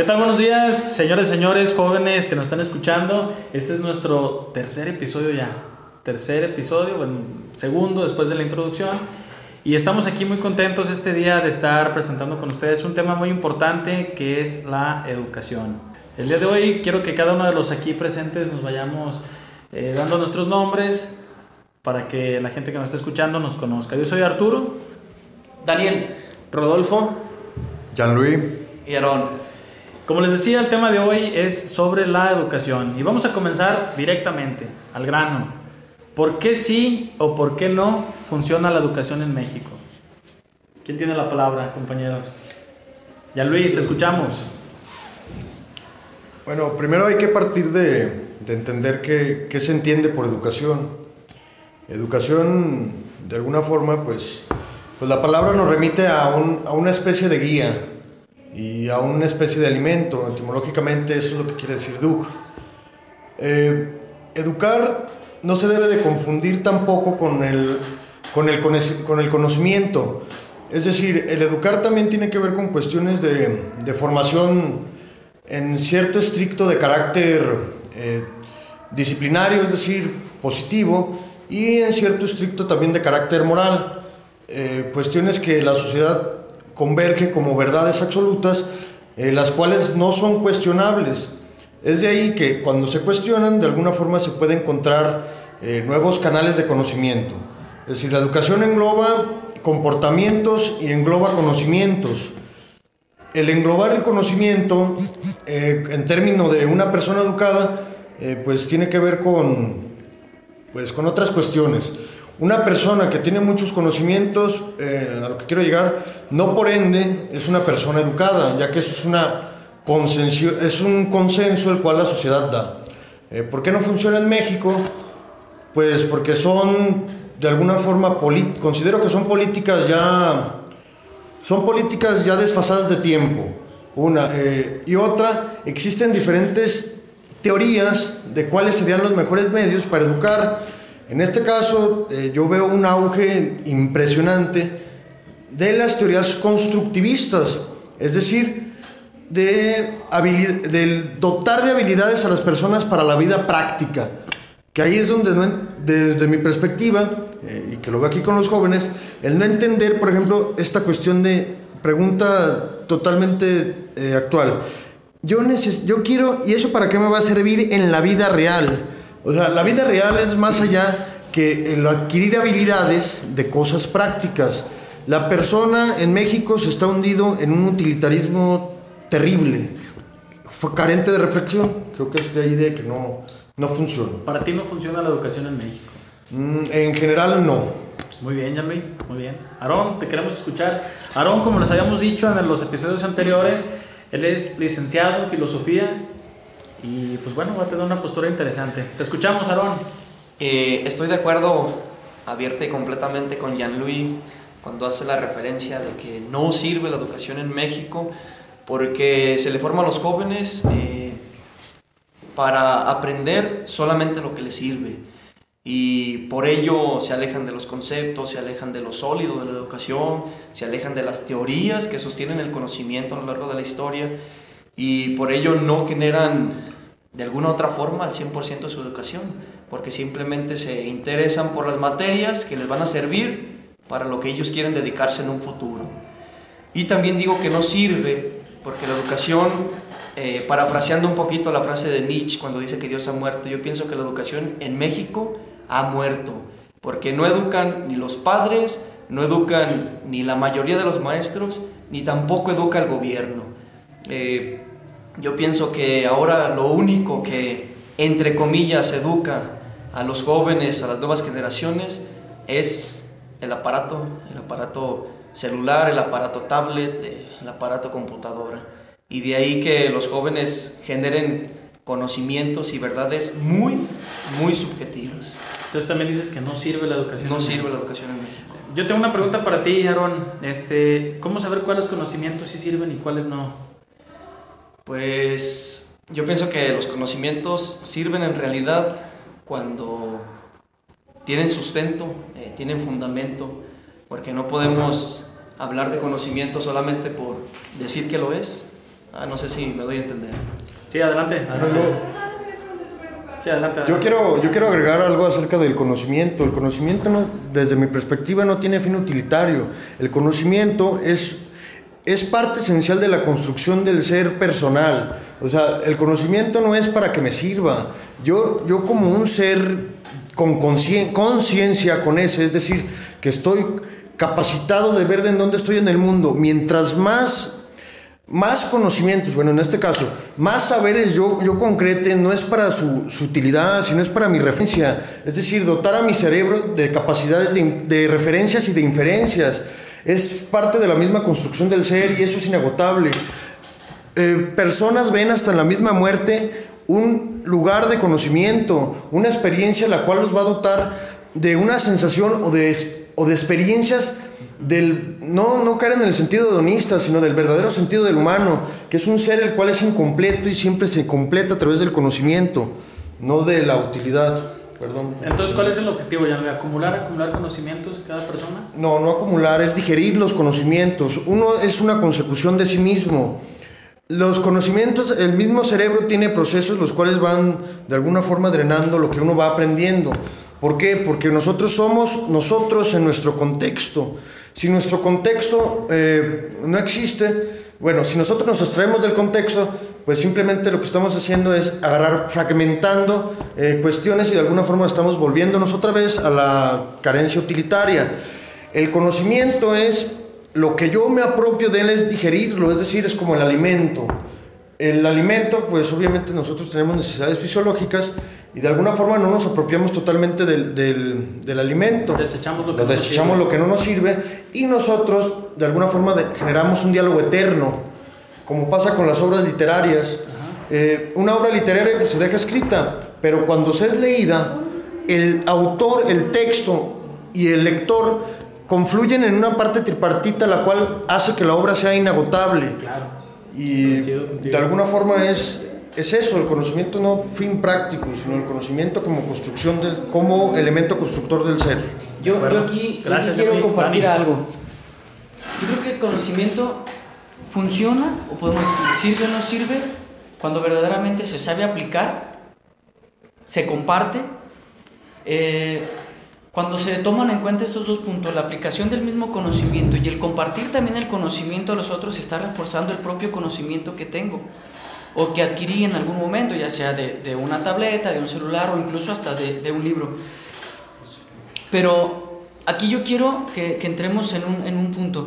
¿Qué tal? Buenos días, señores, señores, jóvenes que nos están escuchando. Este es nuestro tercer episodio ya. Tercer episodio, bueno, segundo después de la introducción. Y estamos aquí muy contentos este día de estar presentando con ustedes un tema muy importante que es la educación. El día de hoy quiero que cada uno de los aquí presentes nos vayamos eh, dando nuestros nombres para que la gente que nos está escuchando nos conozca. Yo soy Arturo. Daniel, Rodolfo, Jean-Louis y Aarón. Como les decía, el tema de hoy es sobre la educación y vamos a comenzar directamente, al grano. ¿Por qué sí o por qué no funciona la educación en México? ¿Quién tiene la palabra, compañeros? Ya Luis, te escuchamos. Bueno, primero hay que partir de, de entender qué, se entiende por educación. Educación, de alguna forma, pues, pues la palabra nos remite a, a una especie de guía y a una especie de alimento. Etimológicamente eso es lo que quiere decir educ. Eh, educar no se debe de confundir tampoco con el, con el, con el conocimiento. Es decir, el educar también tiene que ver con cuestiones de, de formación en cierto estricto de carácter eh, disciplinario, es decir, positivo, y en cierto estricto también de carácter moral. Eh, cuestiones que la sociedad converge como verdades absolutas, eh, las cuales no son cuestionables. Es de ahí que cuando se cuestionan, de alguna forma se puede encontrar eh, nuevos canales de conocimiento. Es decir, la educación engloba comportamientos y engloba conocimientos. El englobar el conocimiento, eh, en términos de una persona educada, pues tiene que ver con, pues, con otras cuestiones. Una persona que tiene muchos conocimientos, eh, a lo que quiero llegar, no por ende es una persona educada, ya que eso es una es un consenso el cual la sociedad da. Eh, ¿Por qué no funciona en México? Pues porque son, de alguna forma, considero que son políticas ya, son políticas ya desfasadas de tiempo. Una. Eh, y otra, existen diferentes teorías de cuáles serían los mejores medios para educar. En este caso, eh, yo veo un auge impresionante de las teorías constructivistas, es decir, de del dotar de habilidades a las personas para la vida práctica. Que ahí es donde, desde mi perspectiva, eh, y que lo veo aquí con los jóvenes, el no entender, por ejemplo, esta cuestión de pregunta totalmente eh, actual. Yo, neces yo quiero, ¿y eso para qué me va a servir en la vida real? O sea, la vida real es más allá que el adquirir habilidades de cosas prácticas. La persona en México se está hundido en un utilitarismo terrible, fue carente de reflexión. Creo que es de ahí de que no, no funciona. ¿Para ti no funciona la educación en México? Mm, en general no. Muy bien, Yambi, muy bien. Aarón, te queremos escuchar. Aarón, como les habíamos dicho en los episodios anteriores, él es licenciado en filosofía y pues bueno, va a tener una postura interesante. Te escuchamos, Aarón. Eh, estoy de acuerdo abierta y completamente con Jean-Louis cuando hace la referencia de que no sirve la educación en México porque se le forma a los jóvenes eh, para aprender solamente lo que les sirve y por ello se alejan de los conceptos, se alejan de lo sólido de la educación, se alejan de las teorías que sostienen el conocimiento a lo largo de la historia y por ello no generan de alguna otra forma al 100% de su educación, porque simplemente se interesan por las materias que les van a servir para lo que ellos quieren dedicarse en un futuro. Y también digo que no sirve porque la educación, eh, parafraseando un poquito la frase de Nietzsche cuando dice que Dios ha muerto, yo pienso que la educación en México ha muerto, porque no educan ni los padres, no educan ni la mayoría de los maestros, ni tampoco educa el gobierno. Eh, yo pienso que ahora lo único que, entre comillas, educa a los jóvenes, a las nuevas generaciones, es el aparato, el aparato celular, el aparato tablet, el aparato computadora. Y de ahí que los jóvenes generen conocimientos y verdades muy, muy subjetivas. Entonces también dices que no sirve la educación. No sirve la educación en México. Yo tengo una pregunta para ti, Aaron. Este, ¿Cómo saber cuáles conocimientos sí sirven y cuáles no? Pues yo pienso que los conocimientos sirven en realidad cuando tienen sustento, eh, tienen fundamento, porque no podemos hablar de conocimiento solamente por decir que lo es. Ah, no sé si me doy a entender. Sí, adelante. adelante. Yo, Sí, adelante. yo quiero, yo quiero agregar algo acerca del conocimiento. El conocimiento, no, desde mi perspectiva, no tiene fin utilitario. El conocimiento es, es parte esencial de la construcción del ser personal. O sea, el conocimiento no es para que me sirva. Yo, yo como un ser con conciencia con ese, es decir, que estoy capacitado de ver en dónde estoy en el mundo. Mientras más más conocimientos, bueno, en este caso, más saberes yo, yo concrete, no es para su, su utilidad, sino es para mi referencia. Es decir, dotar a mi cerebro de capacidades de, de referencias y de inferencias. Es parte de la misma construcción del ser y eso es inagotable. Eh, personas ven hasta en la misma muerte un lugar de conocimiento, una experiencia la cual los va a dotar de una sensación o de, o de experiencias del, no, no caer en el sentido hedonista, sino del verdadero sentido del humano, que es un ser el cual es incompleto y siempre se completa a través del conocimiento, no de la utilidad. Perdón. Entonces, ¿cuál es el objetivo, Jan? ¿Acumular, acumular conocimientos cada persona? No, no acumular, es digerir los conocimientos. Uno es una consecución de sí mismo. Los conocimientos, el mismo cerebro tiene procesos los cuales van de alguna forma drenando lo que uno va aprendiendo. ¿Por qué? Porque nosotros somos nosotros en nuestro contexto. Si nuestro contexto eh, no existe, bueno, si nosotros nos extraemos del contexto, pues simplemente lo que estamos haciendo es agarrar, fragmentando eh, cuestiones y de alguna forma estamos volviéndonos otra vez a la carencia utilitaria. El conocimiento es lo que yo me apropio de él es digerirlo, es decir, es como el alimento. El alimento, pues obviamente nosotros tenemos necesidades fisiológicas y de alguna forma no nos apropiamos totalmente del, del, del alimento. Desechamos lo que no desechamos sirve. lo que no nos sirve y nosotros de alguna forma de- generamos un diálogo eterno, como pasa con las obras literarias. Eh, una obra literaria pues, se deja escrita, pero cuando se es leída, el autor, el texto y el lector confluyen en una parte tripartita la cual hace que la obra sea inagotable. Claro. Y de alguna forma es, es eso, el conocimiento no fin práctico, sino el conocimiento como construcción del, como elemento constructor del ser. Yo, yo aquí, gracias, quiero compartir algo. Yo creo que el conocimiento funciona, o podemos decir sirve o no sirve, cuando verdaderamente se sabe aplicar, se comparte. eh, cuando se toman en cuenta estos dos puntos, la aplicación del mismo conocimiento y el compartir también el conocimiento a los otros, está reforzando el propio conocimiento que tengo o que adquirí en algún momento, ya sea de, de una tableta, de un celular o incluso hasta de, de un libro. Pero aquí yo quiero que, que entremos en un, en un punto.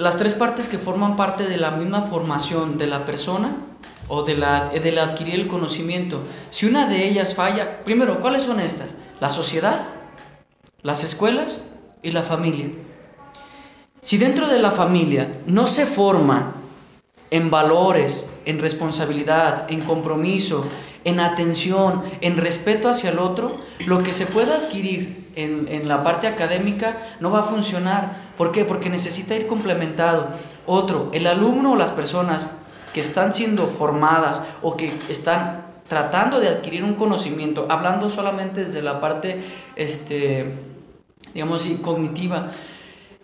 Las tres partes que forman parte de la misma formación de la persona o de la, del adquirir el conocimiento, si una de ellas falla, primero, ¿cuáles son estas? La sociedad, las escuelas y la familia. Si dentro de la familia no se forma en valores, en responsabilidad, en compromiso, en atención, en respeto hacia el otro, lo que se pueda adquirir en, en la parte académica no va a funcionar. ¿Por qué? Porque necesita ir complementado. Otro, el alumno o las personas que están siendo formadas o que están tratando de adquirir un conocimiento, hablando solamente desde la parte, este, digamos, cognitiva,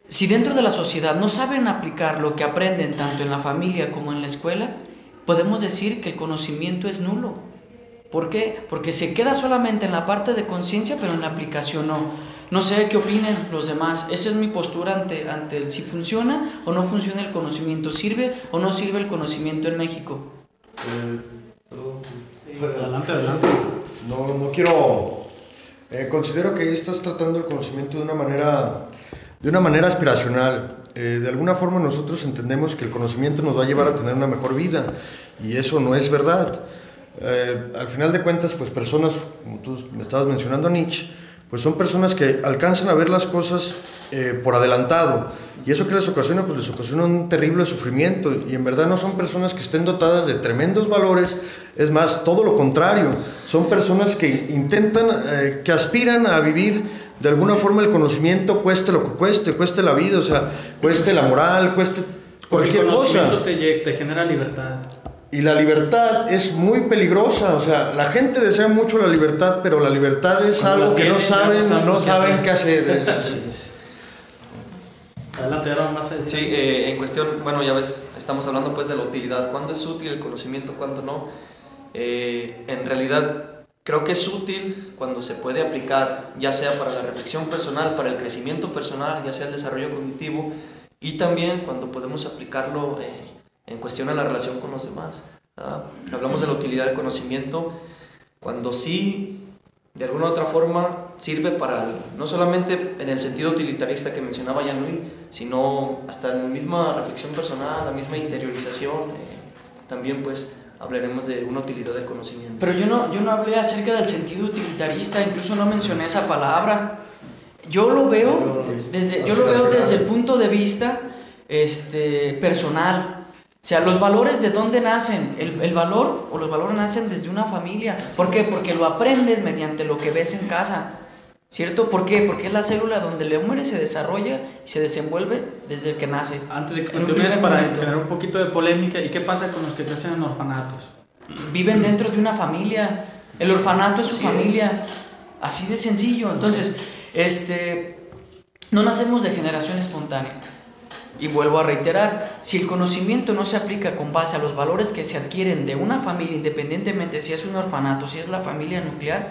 si dentro de la sociedad no saben aplicar lo que aprenden tanto en la familia como en la escuela, podemos decir que el conocimiento es nulo. ¿Por qué? Porque se queda solamente en la parte de conciencia, pero en la aplicación no. No sé qué opinen los demás. Esa es mi postura ante, ante el si funciona o no funciona el conocimiento. ¿Sirve o no sirve el conocimiento en México? Adelante, adelante. No, no quiero. eh, considero que ahí estás tratando el conocimiento de una manera, de una manera aspiracional. Eh, de alguna forma nosotros entendemos que el conocimiento nos va a llevar a tener una mejor vida y eso no es verdad. Eh, al final de cuentas, pues personas, como tú me estabas mencionando, Nietzsche, pues son personas que alcanzan a ver las cosas eh, por adelantado. Y eso que les ocasiona, pues les ocasiona un terrible sufrimiento. Y en verdad no son personas que estén dotadas de tremendos valores. Es más, todo lo contrario. Son personas que intentan, eh, que aspiran a vivir de alguna forma el conocimiento, cueste lo que cueste, cueste la vida, o sea, cueste la moral, cueste el cualquier conocimiento cosa. te, lle- te genera libertad. Y la libertad es muy peligrosa, o sea, la gente desea mucho la libertad, pero la libertad es Cuando algo que no saben, no qué saben hacer. qué hacer. Es-. Adelante, ahora más. Sí, eh, en cuestión, bueno, ya ves, estamos hablando pues de la utilidad, cuándo es útil el conocimiento, cuándo no. Eh, en realidad, creo que es útil cuando se puede aplicar, ya sea para la reflexión personal, para el crecimiento personal, ya sea el desarrollo cognitivo, y también cuando podemos aplicarlo eh, en cuestión a la relación con los demás. ¿verdad? Hablamos de la utilidad del conocimiento cuando sí, de alguna u otra forma, sirve para, el- no solamente en el sentido utilitarista que mencionaba Jean Louis, sino hasta en la misma reflexión personal, la misma interiorización. eh, también pues hablaremos de una utilidad del conocimiento. Pero yo no, yo no hablé acerca del sentido utilitarista, incluso no mencioné esa palabra. Yo lo veo desde, yo lo veo desde el punto de vista este, personal. O sea, los valores de dónde nacen. El, el valor o los valores nacen desde una familia. ¿Por qué? Porque lo aprendes mediante lo que ves en casa. ¿Cierto? ¿Por qué? Porque es la célula donde el hombre se desarrolla y se desenvuelve desde el que nace. Antes de que continúes, para momento. generar un poquito de polémica, ¿y qué pasa con los que crecen en orfanatos? viven dentro de una familia. El orfanato es su Así familia. Así de sencillo. Entonces, este, no nacemos de generación espontánea. Y vuelvo a reiterar, si el conocimiento no se aplica con base a los valores que se adquieren de una familia, independientemente si es un orfanato, si es la familia nuclear,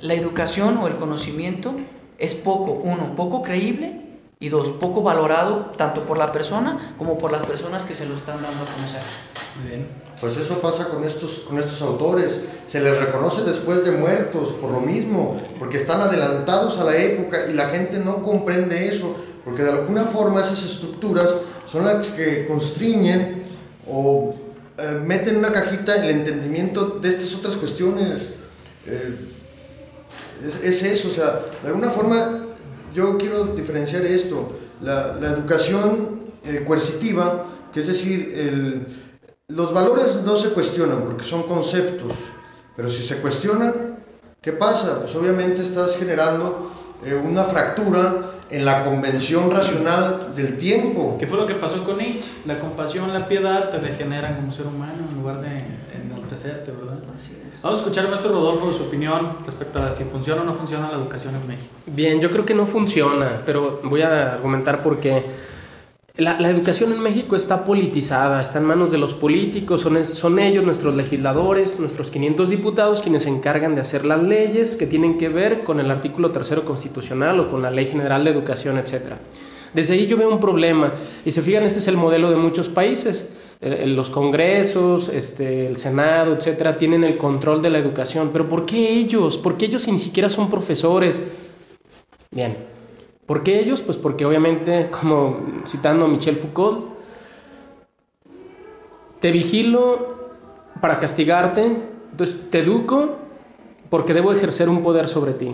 la educación o el conocimiento es poco, uno, poco creíble y dos, poco valorado tanto por la persona como por las personas que se lo están dando a conocer. Muy bien. Pues eso pasa con estos, con estos autores. Se les reconoce después de muertos por lo mismo, porque están adelantados a la época y la gente no comprende eso, porque de alguna forma esas estructuras son las que constriñen o eh, meten en una cajita el entendimiento de estas otras cuestiones. Eh, es, es eso, o sea, de alguna forma yo quiero diferenciar esto, la, educación eh, coercitiva, que es decir, los valores no se cuestionan porque son conceptos, pero si se cuestionan, ¿qué pasa? Pues obviamente estás generando una fractura en la convención racional del tiempo. ¿Qué fue lo que pasó con Nietzsche? La compasión, la piedad te regeneran como ser humano en lugar de enaltecerte, ¿verdad? Así es. Vamos a escuchar a nuestro Rodolfo de su opinión respecto a si funciona o no funciona la educación en México. Bien, yo creo que no funciona, pero voy a argumentar por qué. La, educación en México está politizada, está en manos de los políticos, son, ellos, nuestros legisladores, nuestros 500 diputados, quienes se encargan de hacer las leyes que tienen que ver con el artículo tercero constitucional o con la Ley General de Educación, etc. Desde ahí yo veo un problema, y se fijan, este es el modelo de muchos países. Eh, Los congresos, este, el Senado, etcétera, tienen el control de la educación. Pero ¿por qué ellos? ¿Por qué ellos ni siquiera son profesores? Bien, ¿por qué ellos? Pues porque obviamente, como citando a Michel Foucault, te vigilo para castigarte, entonces te educo porque debo ejercer un poder sobre ti.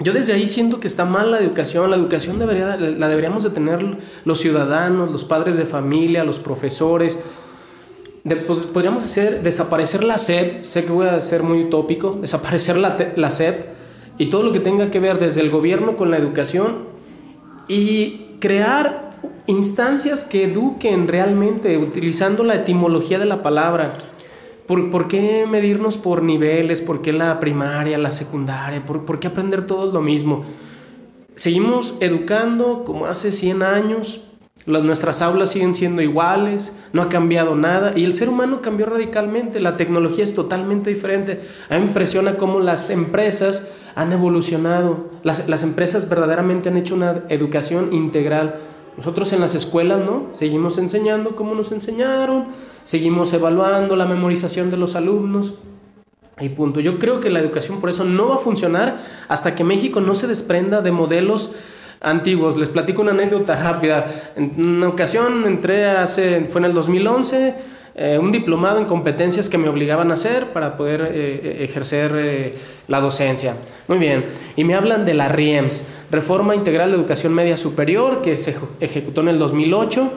Yo desde ahí siento que está mal la educación, la educación debería, la deberíamos de tener los ciudadanos, los padres de familia, los profesores. De- pod- podríamos hacer desaparecer la SEP, sé que voy a ser muy utópico, desaparecer la, la SEP y todo lo que tenga que ver desde el gobierno con la educación y crear instancias que eduquen realmente, utilizando la etimología de la palabra. ¿Por, por qué medirnos por niveles? ¿Por qué la primaria, la secundaria? ¿Por, por qué aprender todos lo mismo? Seguimos educando como hace 100 años, las, nuestras aulas siguen siendo iguales, no ha cambiado nada y el ser humano cambió radicalmente, la tecnología es totalmente diferente. A mí me impresiona cómo las empresas han evolucionado, las, las empresas verdaderamente han hecho una educación integral. Nosotros en las escuelas, ¿no? Seguimos enseñando como nos enseñaron, seguimos evaluando la memorización de los alumnos. Y punto. Yo creo que la educación por eso no va a funcionar hasta que México no se desprenda de modelos antiguos. Les platico una anécdota rápida. En una ocasión entré hace, fue en el 2011, eh, un diplomado en competencias que me obligaban a hacer para poder eh, ejercer eh, la docencia. Muy bien. Y me hablan de la RIEMS, Reforma Integral de Educación Media Superior, que se eje- ejecutó en el 2008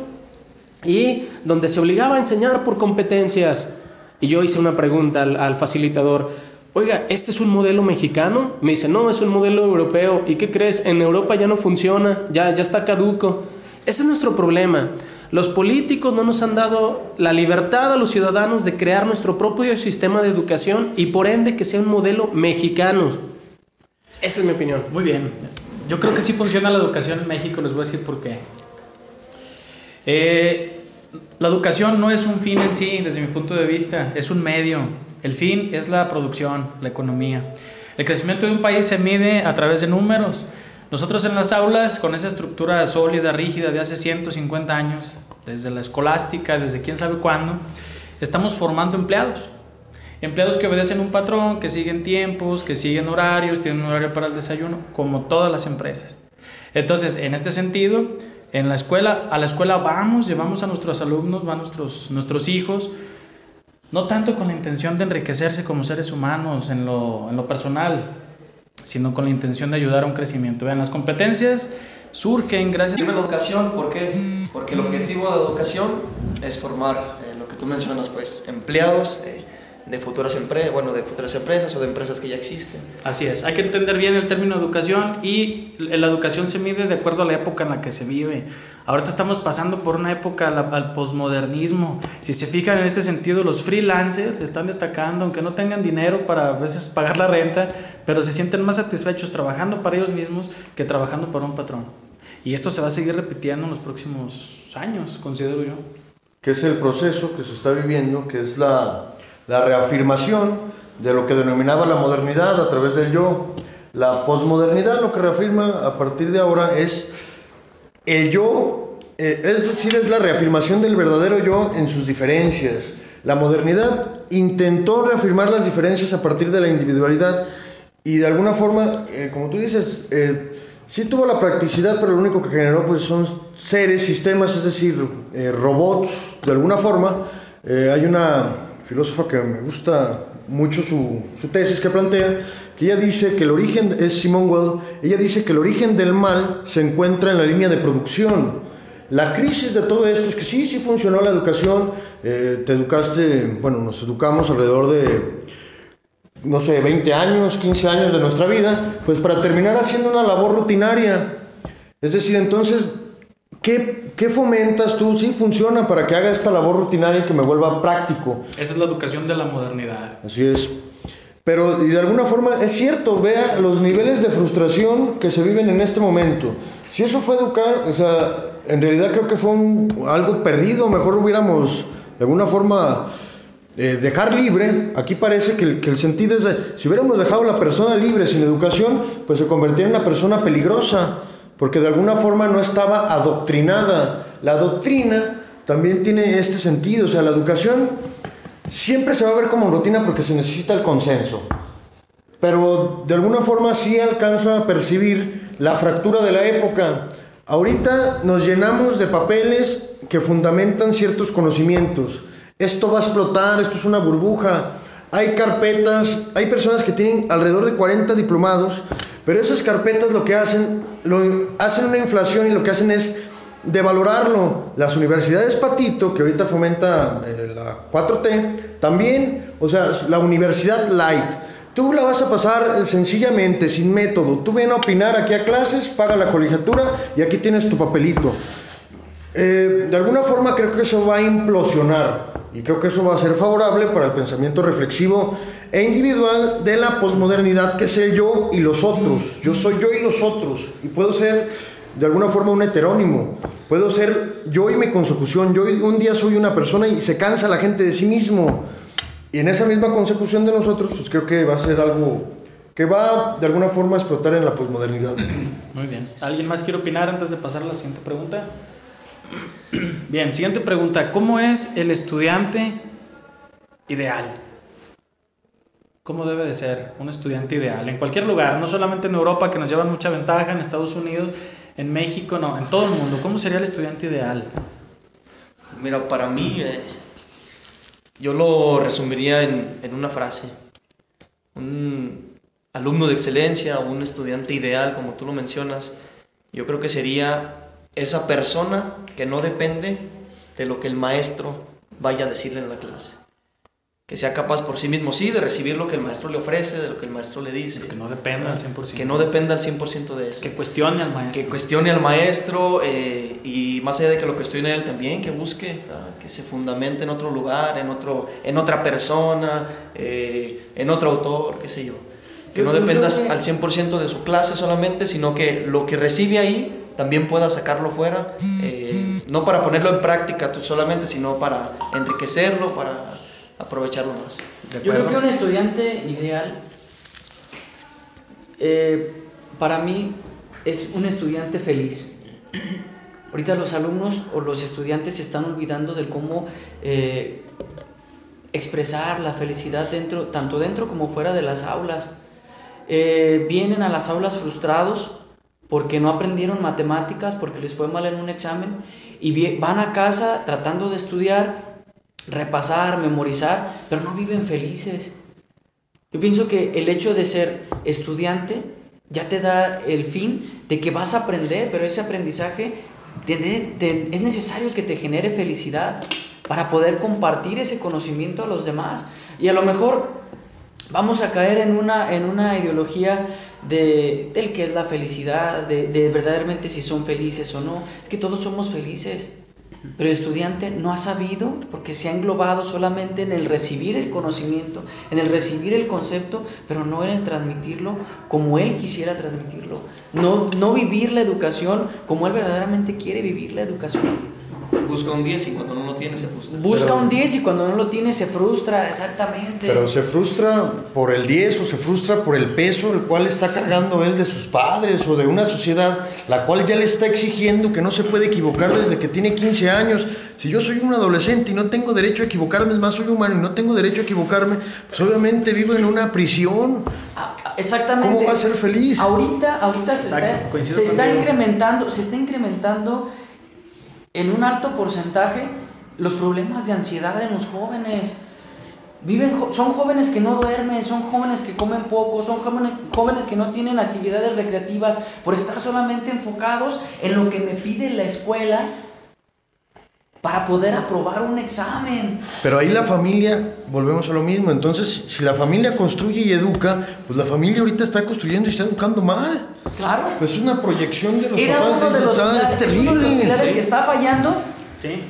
y donde se obligaba a enseñar por competencias. Y yo hice una pregunta al, al facilitador, oiga, ¿este es un modelo mexicano? Me dice, no, es un modelo europeo. ¿Y qué crees? En Europa ya no funciona, ya, ya está caduco. Ese es nuestro problema. Los políticos no nos han dado la libertad a los ciudadanos de crear nuestro propio sistema de educación y por ende que sea un modelo mexicano. Esa es mi opinión. Muy bien. Yo creo que sí funciona la educación en México, les voy a decir por qué. Eh, la educación no es un fin en sí, desde mi punto de vista, es un medio. El fin es la producción, la economía. El crecimiento de un país se mide a través de números. Nosotros en las aulas, con esa estructura sólida, rígida de hace 150 años, desde la escolástica, desde quién sabe cuándo, estamos formando empleados. Empleados que obedecen un patrón, que siguen tiempos, que siguen horarios, tienen un horario para el desayuno, como todas las empresas. Entonces, en este sentido, en la escuela, a la escuela vamos, llevamos a nuestros alumnos, van nuestros, nuestros hijos, no tanto con la intención de enriquecerse como seres humanos en lo, en lo personal, sino con la intención de ayudar a un crecimiento. Vean, las competencias surgen gracias a la educación, ¿por qué? Porque el objetivo de la educación es formar eh, lo que tú mencionas, pues, empleados. Eh, de futuras empresas, bueno, de futuras empresas o de empresas que ya existen. Así es, hay que entender bien el término educación y la educación se mide de acuerdo a la época en la que se vive. Ahorita estamos pasando por una época al posmodernismo. Si se fijan en este sentido, los freelancers están destacando, aunque no tengan dinero para a veces pagar la renta, pero se sienten más satisfechos trabajando para ellos mismos que trabajando para un patrón. Y esto se va a seguir repitiendo en los próximos años, considero yo. Que es el proceso que se está viviendo, que es la la reafirmación de lo que denominaba la modernidad a través del yo. La posmodernidad lo que reafirma a partir de ahora es el yo, eh, es decir, es la reafirmación del verdadero yo en sus diferencias. La modernidad intentó reafirmar las diferencias a partir de la individualidad y de alguna forma, eh, como tú dices, eh, sí tuvo la practicidad, pero lo único que generó pues son seres, sistemas, es decir, robots, de alguna forma. hay una filósofa que me gusta mucho su, tesis que plantea, que ella dice que el origen, es Simone Weil, ella dice que el origen del mal se encuentra en la línea de producción. La crisis de todo esto es que sí, sí funcionó la educación, eh, te educaste, bueno, nos educamos alrededor de, no sé, 20 años, 15 años de nuestra vida, pues para terminar haciendo una labor rutinaria. Es decir, entonces ¿Qué, ¿Qué, fomentas tú? Sí, funciona para que haga esta labor rutinaria y que me vuelva práctico. Esa es la educación de la modernidad. Así es. Pero y de alguna forma es cierto, vea los niveles de frustración que se viven en este momento. Si eso fue educar, o sea, en realidad creo que fue algo perdido, mejor hubiéramos de alguna forma eh, dejar libre. Aquí parece que el, que el sentido es, de, si hubiéramos dejado a la persona libre sin educación, pues se convertiría en una persona peligrosa porque de alguna forma no estaba adoctrinada. La doctrina también tiene este sentido, o sea, la educación siempre se va a ver como rutina porque se necesita el consenso. Pero de alguna forma sí alcanzo a percibir la fractura de la época. Ahorita nos llenamos de papeles que fundamentan ciertos conocimientos. Esto va a explotar, esto es una burbuja. Hay carpetas, hay personas que tienen alrededor de 40 diplomados pero esas carpetas lo que hacen, lo, hacen una inflación y lo que hacen es devalorarlo. Las universidades Patito, que ahorita fomenta eh, la 4T, también, o sea, la universidad light. Tú la vas a pasar sencillamente, sin método. Tú ven a opinar aquí a clases, paga la colegiatura y aquí tienes tu papelito. Eh, de alguna forma creo que eso va a implosionar y creo que eso va a ser favorable para el pensamiento reflexivo e individual de la posmodernidad que es yo y los otros. Yo soy yo y los otros. Y puedo ser de alguna forma un heterónimo. Puedo ser yo y mi consecución. Yo un día soy una persona y se cansa la gente de sí mismo. Y en esa misma consecución de nosotros, pues creo que va a ser algo que va de alguna forma a explotar en la posmodernidad. Muy bien. ¿Alguien más quiere opinar antes de pasar a la siguiente pregunta? Bien, siguiente pregunta. ¿Cómo es el estudiante ideal? Cómo debe de ser un estudiante ideal en cualquier lugar, no solamente en Europa que nos llevan mucha ventaja, en Estados Unidos, en México, no, en todo el mundo. ¿Cómo sería el estudiante ideal? Mira, para mí, eh, yo lo resumiría en, en, una frase. Un alumno de excelencia un estudiante ideal, como tú lo mencionas, yo creo que sería esa persona que no depende de lo que el maestro vaya a decirle en la clase que sea capaz por sí mismo, sí, de recibir lo que el maestro le ofrece, de lo que el maestro le dice. Que no dependa al 100%. Que no dependa al 100% de eso. Que cuestione al maestro. Que cuestione al maestro eh, y más allá de que lo cuestione él también, que busque, que se fundamente en otro lugar, en, otro, en otra persona, eh, en otro autor, qué sé yo. que Yo- no dependas que- al 100% de su clase solamente, sino que lo que recibe ahí también puedas sacarlo fuera, eh, no para ponerlo en práctica tú solamente, sino para enriquecerlo, para aprovecharlo más. ¿De Yo creo que un estudiante ideal, eh, para mí, es un estudiante feliz. Ahorita los alumnos o los estudiantes se están olvidando de cómo eh, expresar la felicidad dentro, tanto dentro como fuera de las aulas. Eh, vienen a las aulas frustrados porque no aprendieron matemáticas, porque les fue mal en un examen, y van a casa tratando de estudiar, repasar, memorizar, pero no viven felices. Yo pienso que el hecho de ser estudiante ya te da el fin de que vas a aprender, pero ese aprendizaje es necesario que te genere felicidad para poder compartir ese conocimiento a los demás. Y a lo mejor vamos a caer en una, en una ideología de, del que es la felicidad, de, de verdaderamente si son felices o no. Es que todos somos felices. Pero el estudiante no ha sabido porque se ha englobado solamente en el recibir el conocimiento, en el recibir el concepto, pero no en el transmitirlo como él quisiera transmitirlo. No, no vivir la educación como él verdaderamente quiere vivir la educación. Busca un 10 y cuando no lo tiene se frustra. Busca Pero- un 10 y cuando no lo tiene se frustra, exactamente. Pero se frustra por el 10 o se frustra por el peso el cual está cargando él de sus padres o de una sociedad la cual ya le está exigiendo que no se puede equivocar desde que tiene 15 años. Si yo soy un adolescente y no tengo derecho a equivocarme, es más, soy humano y no tengo derecho a equivocarme, pues obviamente vivo en una prisión. Ah, ah, Exactamente. ¿Cómo va a ser feliz? Ahorita, ahorita se Exacto, está, se incrementando, se está incrementando en un alto porcentaje los problemas de ansiedad en los jóvenes. Viven, son jóvenes que no duermen, son jóvenes que comen poco, son jóvenes, jóvenes que no tienen actividades recreativas por estar solamente enfocados en lo que me pide la escuela para poder aprobar un examen. Pero ahí la familia, volvemos a lo mismo. Entonces, si la familia construye y educa, pues la familia ahorita está construyendo y está educando mal. Claro. Pues es una proyección de los Era papás. uno de los es uno de los terrible. pilares que está fallando Sí.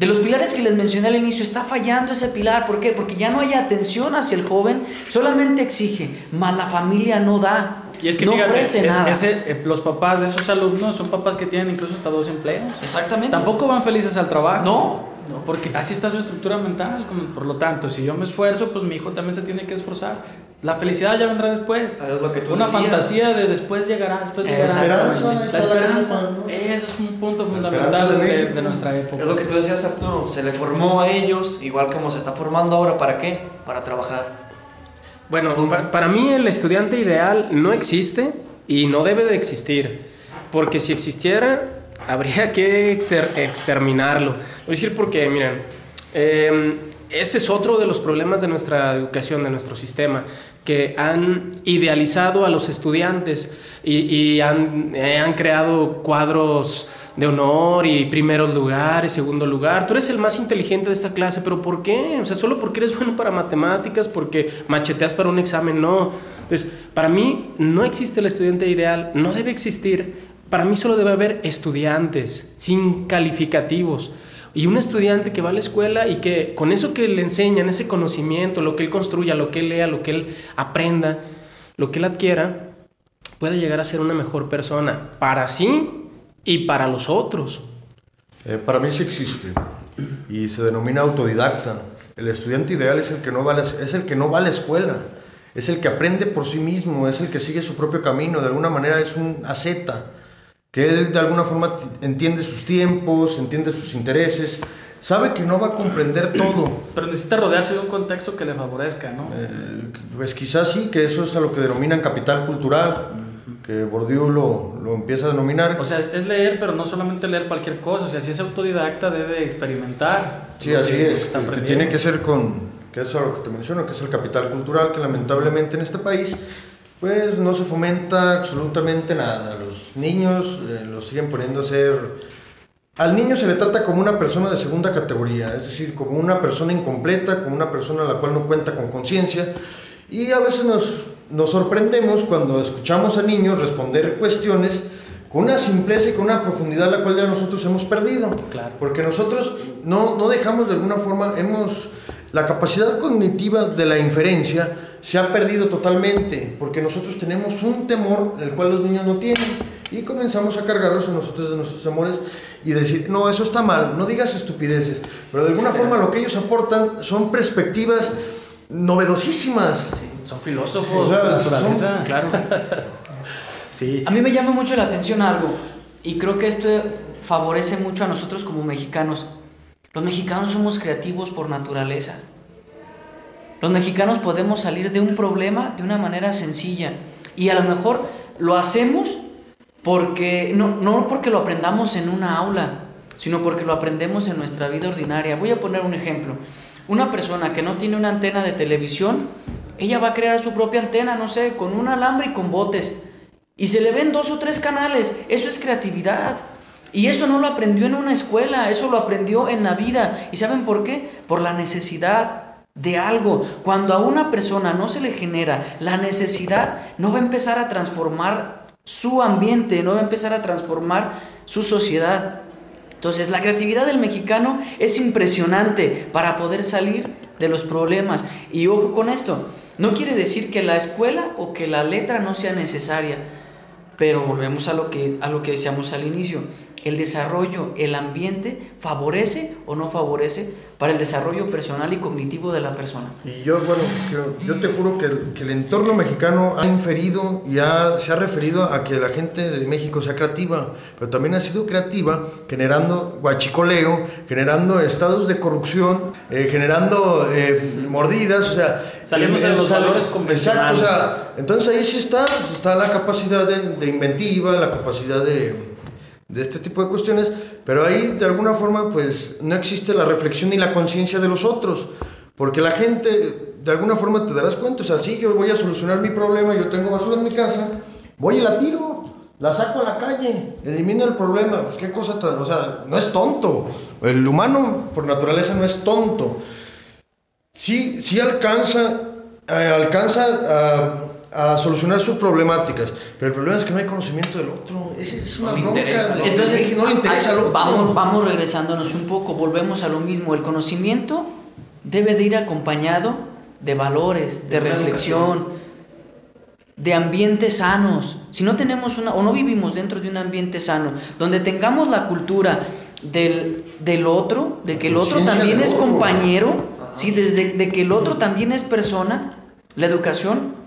De los pilares que les mencioné al inicio, está fallando ese pilar. ¿Por qué? Porque ya no hay atención hacia el joven, solamente exige, más la familia no da. Y es que no fíjate, ofrece es- nada. ese, eh, los papás de esos alumnos son papás que tienen incluso hasta dos empleos. Exactamente. Tampoco van felices al trabajo. No. No, porque así está su estructura mental. por lo tanto, si yo me esfuerzo, pues mi hijo también se tiene que esforzar. La felicidad ya vendrá después. Ah, es lo que tú Una decías. fantasía de después llegará, después llegará. esperanza, la está la esperanza. Eso es un punto esperanza fundamental de de, nuestra época. Es lo que tú decías, Arturo. Se le formó a ellos, igual como se está formando ahora. ¿Para qué? Para trabajar. Bueno, pa- para mí el estudiante ideal no existe y no debe de existir, porque si existiera habría que exter- exterminarlo. Voy a decir porque, miren, eh, ese es otro de los problemas de nuestra educación, de nuestro sistema, que han idealizado a los estudiantes y, han, eh, han creado cuadros de honor y primeros lugares, segundo lugar. Tú eres el más inteligente de esta clase, pero ¿por qué? O sea, solo porque eres bueno para matemáticas, porque macheteas para un examen, no. Entonces, para mí no existe el estudiante ideal, no debe existir. Para mí solo debe haber estudiantes sin calificativos. Y un estudiante que va a la escuela y que con eso que le enseñan, ese conocimiento, lo que él construya, lo que él lea, lo que él aprenda, lo que él adquiera, puede llegar a ser una mejor persona para sí y para los otros. Eh, para mí sí existe y se denomina autodidacta. El estudiante ideal es el que no va la, es el que no va a la escuela, es el que aprende por sí mismo, es el que sigue su propio camino. De alguna manera es un asceta, que él de alguna forma entiende sus tiempos, entiende sus intereses, sabe que no va a comprender todo. Pero necesita rodearse de un contexto que le favorezca, ¿no? Eh, pues quizás sí, que eso es a lo que denominan capital cultural, que Bourdieu lo, lo empieza a denominar. O sea, es, es leer, pero no solamente leer cualquier cosa. O sea, si es autodidacta, debe experimentar. Sí, así que- es. Que, que tiene que ser con, que eso es lo que te menciono, que es el capital cultural, que lamentablemente en este país, pues no se fomenta absolutamente nada. Los niños eh, los siguen poniendo a ser... Al niño se le trata como una persona de segunda categoría, es decir, como una persona incompleta, como una persona a la cual no cuenta con conciencia. Y a veces nos, nos sorprendemos cuando escuchamos a niños responder cuestiones con una simpleza y con una profundidad la cual ya nosotros hemos perdido. Claro. Porque nosotros no, no dejamos de alguna forma, hemos, la capacidad cognitiva de la inferencia se ha perdido totalmente, porque nosotros tenemos un temor, el cual los niños no tienen, y comenzamos a cargarlos a nosotros de nuestros temores y decir, no, eso está mal, no digas estupideces, pero de alguna forma lo que ellos aportan son perspectivas novedosísimas. Son filósofos, O sea, son- claro. sí. A mí me llama mucho la atención algo, y creo que esto favorece mucho a nosotros como mexicanos. Los mexicanos somos creativos por naturaleza. Los mexicanos podemos salir de un problema de una manera sencilla. Y a lo mejor lo hacemos porque, no, no porque lo aprendamos en una aula, sino porque lo aprendemos en nuestra vida ordinaria. Voy a poner un ejemplo. Una persona que no tiene una antena de televisión, ella va a crear su propia antena, no sé, con un alambre y con botes. Y se le ven dos o tres canales. Eso es creatividad. Y eso no lo aprendió en una escuela, eso lo aprendió en la vida. ¿Y saben por qué? Por la necesidad de algo. Cuando a una persona no se le genera la necesidad, no va a empezar a transformar su ambiente, no va a empezar a transformar su sociedad. Entonces, la creatividad del mexicano es impresionante para poder salir de los problemas. Y ojo con esto, no quiere decir que la escuela o que la letra no sea necesaria, pero volvemos a lo que, a lo que decíamos al inicio. El desarrollo, el ambiente, favorece o no favorece para el desarrollo personal y cognitivo de la persona. Y yo, bueno, yo, yo te juro que el, que el entorno mexicano ha inferido y ha- se ha referido a que la gente de México sea creativa, pero también ha sido creativa generando guachicoleo, generando estados de corrupción, eh, generando eh, mordidas, o sea... Salimos de los valores convencionales. Exacto, o sea, entonces ahí sí está, pues, está la capacidad de, de inventiva, la capacidad de de este tipo de cuestiones, pero ahí de alguna forma pues no existe la reflexión ni la conciencia de los otros, porque la gente de alguna forma te darás cuenta, o sea, sí, yo voy a solucionar mi problema, yo tengo basura en mi casa, voy y la tiro, la saco a la calle, elimino el problema, pues qué cosa, o sea, no es tonto, el humano por naturaleza no es tonto, sí, sí alcanza, eh, alcanza a, a solucionar sus problemáticas, pero el problema es que no hay conocimiento del otro. Esa es una No bronca. Entonces, que no le interesa al otro. Vamos, vamos regresándonos un poco, volvemos a lo mismo. El conocimiento debe de ir acompañado de valores, de, reflexión, de ambientes sanos. Si no tenemos una, o no vivimos dentro de un ambiente sano, donde tengamos la cultura del, del otro, de que el otro también es otro. compañero, ¿sí? Desde, de que el otro también es persona, la educación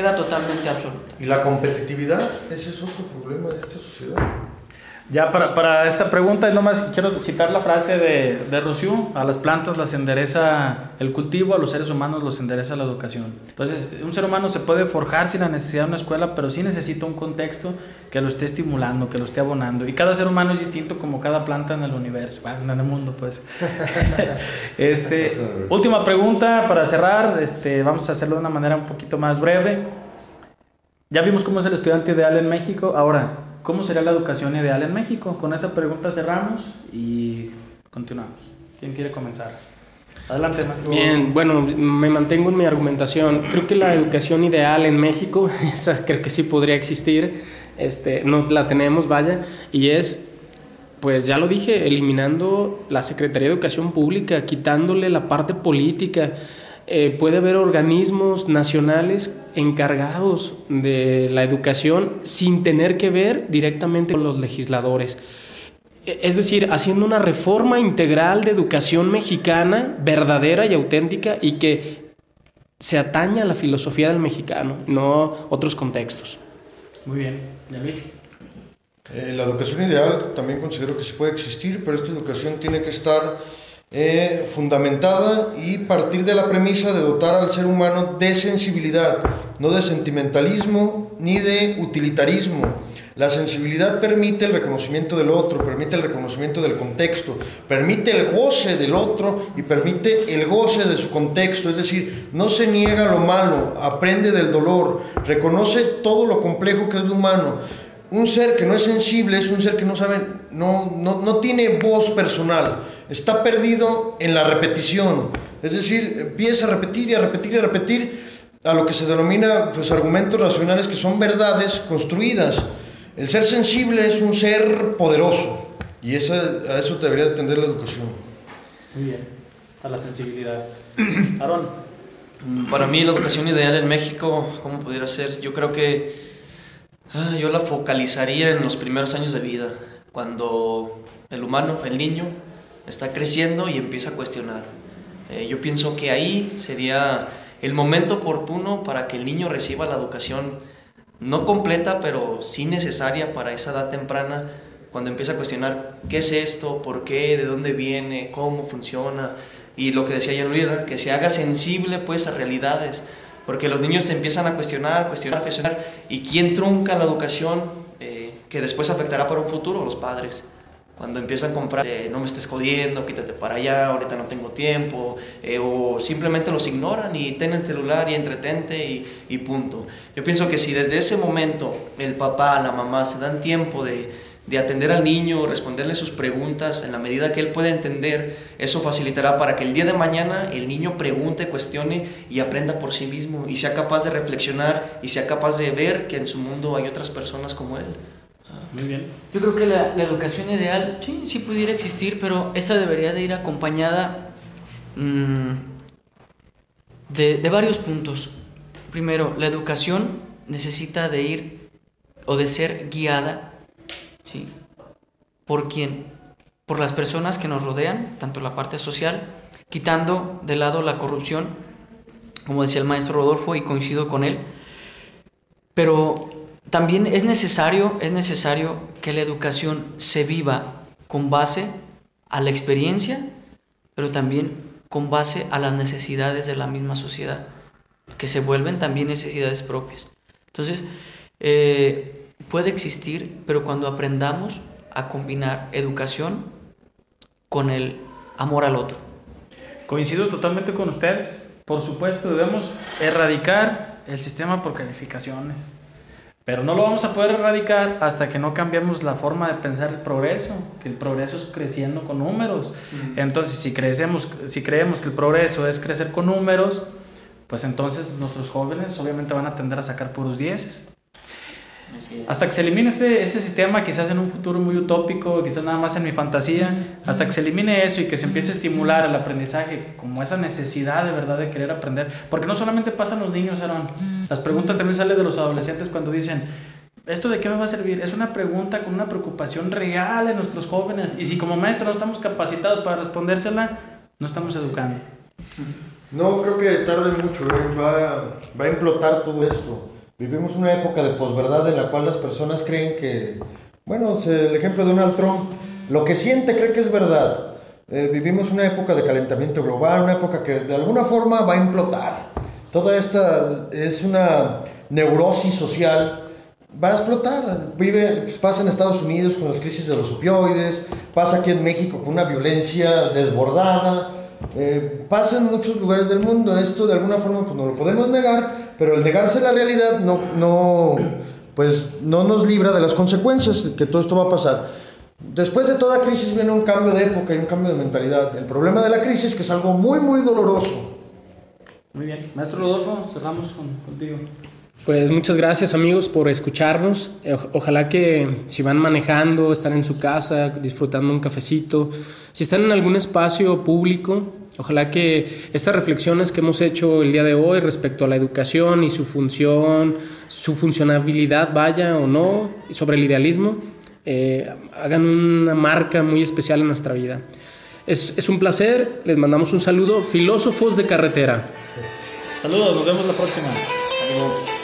queda totalmente absoluta. Y la competitividad, ese es otro problema de esta sociedad. Ya para, para esta pregunta, nomás quiero citar la frase de, de Rousseau, a las plantas las endereza el cultivo, a los seres humanos los endereza la educación. Entonces, un ser humano se puede forjar sin la necesidad de una escuela, pero sí necesita un contexto que lo esté estimulando, que lo esté abonando. Y cada ser humano es distinto como cada planta en el universo, bueno, en el mundo, pues. este, última pregunta para cerrar, este, vamos a hacerlo de una manera un poquito más breve. Ya vimos cómo es el estudiante ideal en México. Ahora, ¿cómo sería la educación ideal en México? Con esa pregunta cerramos y continuamos. ¿Quién quiere comenzar? Adelante, maestro. Bien, bueno, me mantengo en mi argumentación. Creo que la educación ideal en México, esa creo que sí podría existir, este, no la tenemos, vaya, y es, pues ya lo dije, eliminando la Secretaría de Educación Pública, quitándole la parte política. Eh, puede haber organismos nacionales encargados de la educación sin tener que ver directamente con los legisladores. Es decir, haciendo una reforma integral de educación mexicana verdadera y auténtica y que se ataña a la filosofía del mexicano, no otros contextos. Muy bien, Eh, la educación ideal también considero que sí puede existir, pero esta educación tiene que estar eh, fundamentada y partir de la premisa de dotar al ser humano de sensibilidad, no de sentimentalismo ni de utilitarismo. La sensibilidad permite el reconocimiento del otro, permite el reconocimiento del contexto, permite el goce del otro y permite el goce de su contexto. Es decir, no se niega lo malo, aprende del dolor, reconoce todo lo complejo que es lo humano. Un ser que no es sensible es un ser que no sabe, no, no, no tiene voz personal, está perdido en la repetición. Es decir, empieza a repetir y a repetir y a repetir a lo que se denomina pues, argumentos racionales que son verdades construidas. El ser sensible es un ser poderoso y esa, a eso debería atender la educación. Muy bien. A la sensibilidad. Aarón. Mm, Para mí la educación ideal en México, ¿cómo pudiera ser? Yo creo que ah, yo la focalizaría en los primeros años de vida, cuando el humano, el niño, está creciendo y empieza a cuestionar. Eh, yo pienso que ahí sería el momento oportuno para que el niño reciba la educación no completa, pero sí necesaria para esa edad temprana, cuando empieza a cuestionar qué es esto, por qué, de dónde viene, cómo funciona, y lo que decía Jan Luis, ¿verdad? que se haga sensible pues a realidades, porque los niños se empiezan a cuestionar, cuestionar, cuestionar, y quién trunca la educación eh, que después afectará para un futuro los padres. Cuando empiezan a comprar, eh, no me estés jodiendo, quítate para allá, ahorita no tengo tiempo, eh, o simplemente los ignoran y ten el celular y entretente y, y punto. Yo pienso que si desde ese momento el papá, la mamá se dan tiempo de, de atender al niño, responderle sus preguntas en la medida que él pueda entender, eso facilitará para que el día de mañana el niño pregunte, cuestione y aprenda por sí mismo y sea capaz de reflexionar y sea capaz de ver que en su mundo hay otras personas como él. Muy bien. Yo creo que la, la educación ideal sí, sí pudiera existir, pero esta debería de ir acompañada mm, de, de varios puntos. Primero, la educación necesita de ir o de ser guiada ¿sí? ¿Por quién? Por las personas que nos rodean, tanto la parte social, quitando de lado la corrupción, como decía el maestro Rodolfo, y coincido con él. Pero también es necesario, es necesario que la educación se viva con base a la experiencia, pero también con base a las necesidades de la misma sociedad, que se vuelven también necesidades propias. Entonces, eh, puede existir, pero cuando aprendamos a combinar educación con el amor al otro. Coincido totalmente con ustedes. Por supuesto, debemos erradicar el sistema por calificaciones. Pero no lo vamos a poder erradicar hasta que no cambiemos la forma de pensar el progreso, que el progreso es creciendo con números. Entonces, si, crecemos, si creemos que el progreso es crecer con números, pues entonces nuestros jóvenes obviamente van a tender a sacar puros dieces. Hasta que se elimine este, ese sistema, quizás en un futuro muy utópico, quizás nada más en mi fantasía, hasta que se elimine eso y que se empiece a estimular el aprendizaje, como esa necesidad de verdad de querer aprender. Porque no solamente pasan los niños, Aaron, las preguntas también salen de los adolescentes cuando dicen, ¿esto de qué me va a servir? Es una pregunta con una preocupación real en nuestros jóvenes. Y si como maestros no estamos capacitados para respondérsela, no estamos educando. No, creo que tarde mucho, ¿eh? va, va a implotar todo esto. Vivimos una época de posverdad en la cual las personas creen que, bueno, el ejemplo de Donald Trump, lo que siente cree que es verdad. Eh, vivimos una época de calentamiento global, una época que de alguna forma va a implotar. Toda esta es una neurosis social, va a explotar. Vive, pasa en Estados Unidos con las crisis de los opioides, pasa aquí en México con una violencia desbordada. Eh, pasa en muchos lugares del mundo, esto de alguna forma pues no lo podemos negar, pero el negarse la realidad no, no, pues, no nos libra de las consecuencias que todo esto va a pasar. Después de toda crisis viene un cambio de época y un cambio de mentalidad. El problema de la crisis es que es algo muy, muy doloroso. Muy bien. Maestro Rodolfo, cerramos con, contigo. Pues muchas gracias amigos por escucharnos. O- Ojalá que si van manejando, están en su casa, disfrutando un cafecito, si están en algún espacio público, ojalá que estas reflexiones que hemos hecho el día de hoy respecto a la educación y su función, su funcionabilidad vaya o no, sobre el idealismo, eh, hagan una marca muy especial en nuestra vida. Es, es un placer, les mandamos un saludo, filósofos de carretera. Saludos, nos vemos la próxima. Ánimo.